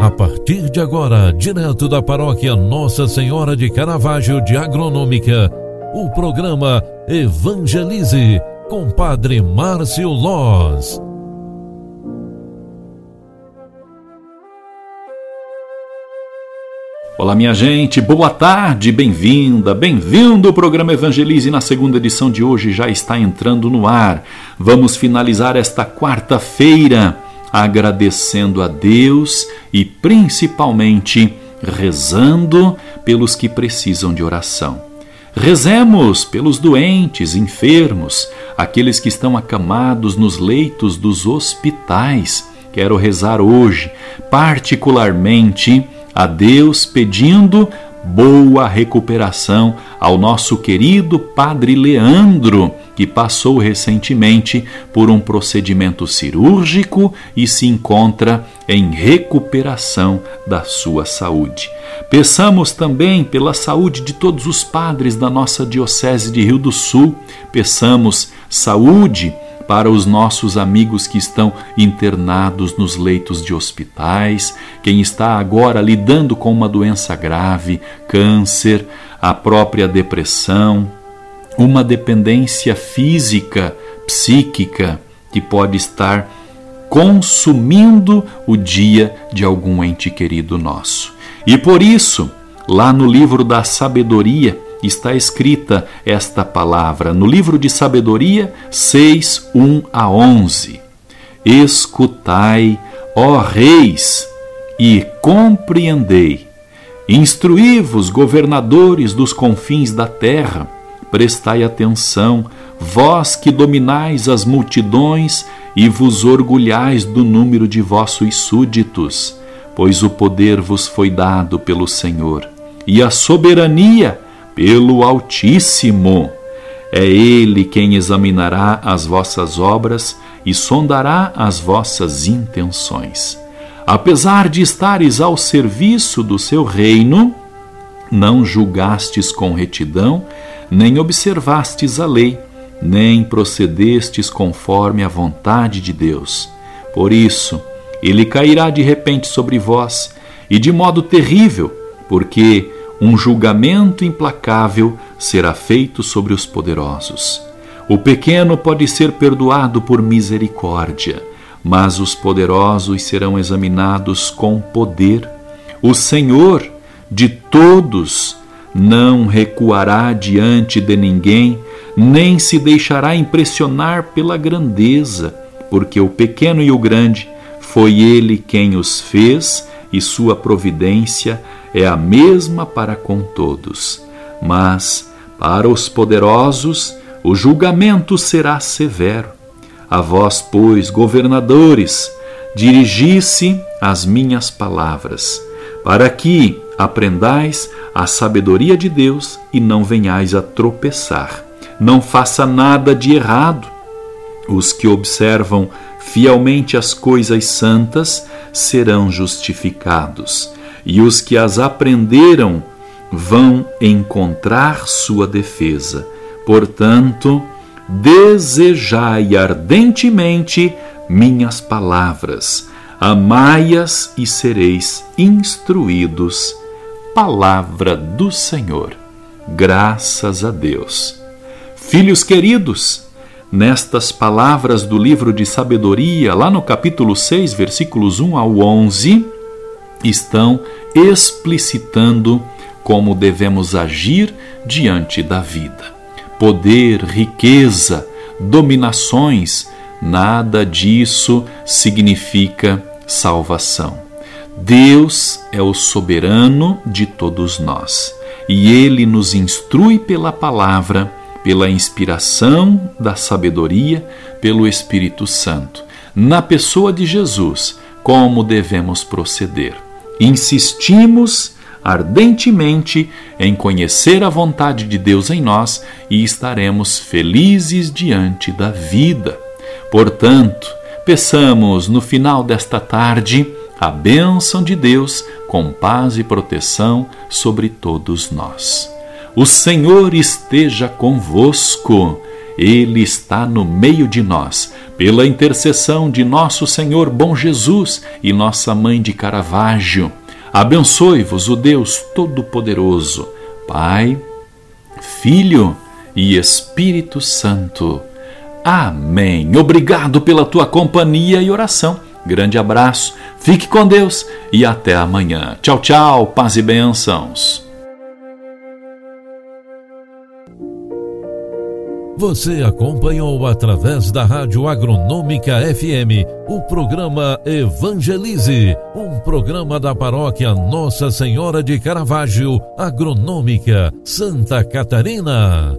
A partir de agora, direto da paróquia Nossa Senhora de Caravaggio de Agronômica, o programa Evangelize com Padre Márcio Loz. Olá, minha gente, boa tarde, bem-vinda, bem-vindo. O programa Evangelize na segunda edição de hoje já está entrando no ar. Vamos finalizar esta quarta-feira agradecendo a Deus e principalmente rezando pelos que precisam de oração. Rezemos pelos doentes, enfermos, aqueles que estão acamados nos leitos dos hospitais. Quero rezar hoje, particularmente, a Deus pedindo boa recuperação ao nosso querido Padre Leandro, que passou recentemente por um procedimento cirúrgico e se encontra em recuperação da sua saúde. Peçamos também pela saúde de todos os padres da nossa Diocese de Rio do Sul, peçamos saúde para os nossos amigos que estão internados nos leitos de hospitais, quem está agora lidando com uma doença grave, câncer, a própria depressão, uma dependência física, psíquica, que pode estar consumindo o dia de algum ente querido nosso. E por isso, lá no livro da sabedoria, está escrita esta palavra no livro de Sabedoria 6, 1 a 11. Escutai, ó reis, e compreendei. Instruí-vos, governadores dos confins da terra, prestai atenção, vós que dominais as multidões e vos orgulhais do número de vossos súditos, pois o poder vos foi dado pelo Senhor, e a soberania pelo Altíssimo. É Ele quem examinará as vossas obras e sondará as vossas intenções. Apesar de estares ao serviço do seu reino, não julgastes com retidão, nem observastes a lei, nem procedestes conforme a vontade de Deus. Por isso, ele cairá de repente sobre vós, e de modo terrível, porque um julgamento implacável será feito sobre os poderosos. O pequeno pode ser perdoado por misericórdia, mas os poderosos serão examinados com poder. O Senhor de todos não recuará diante de ninguém, nem se deixará impressionar pela grandeza, porque o pequeno e o grande foi ele quem os fez e sua providência é a mesma para com todos. Mas, para os poderosos, o julgamento será severo. A vós, pois, governadores, dirigi-se as minhas palavras, para que aprendais a sabedoria de Deus e não venhais a tropeçar. Não faça nada de errado. Os que observam fielmente as coisas santas serão justificados e os que as aprenderam vão encontrar sua defesa. Portanto, desejai ardentemente minhas palavras, amai-as e sereis instruídos. Palavra do Senhor. Graças a Deus. Filhos queridos, nestas palavras do livro de sabedoria, lá no capítulo 6, versículos 1 ao 11, estão explicitando como devemos agir diante da vida. Poder, riqueza, dominações, nada disso significa salvação. Deus é o soberano de todos nós e ele nos instrui pela palavra, pela inspiração da sabedoria, pelo Espírito Santo, na pessoa de Jesus, como devemos proceder insistimos ardentemente em conhecer a vontade de Deus em nós e estaremos felizes diante da vida. Portanto, peçamos no final desta tarde a bênção de Deus com paz e proteção sobre todos nós. O Senhor esteja convosco. Ele está no meio de nós. Pela intercessão de nosso Senhor Bom Jesus e nossa Mãe de Caravaggio, abençoe-vos o Deus Todo-Poderoso, Pai, Filho e Espírito Santo. Amém. Obrigado pela tua companhia e oração. Grande abraço, fique com Deus e até amanhã. Tchau, tchau, paz e bênçãos. Você acompanhou através da Rádio Agronômica FM o programa Evangelize, um programa da paróquia Nossa Senhora de Caravaggio, Agronômica, Santa Catarina.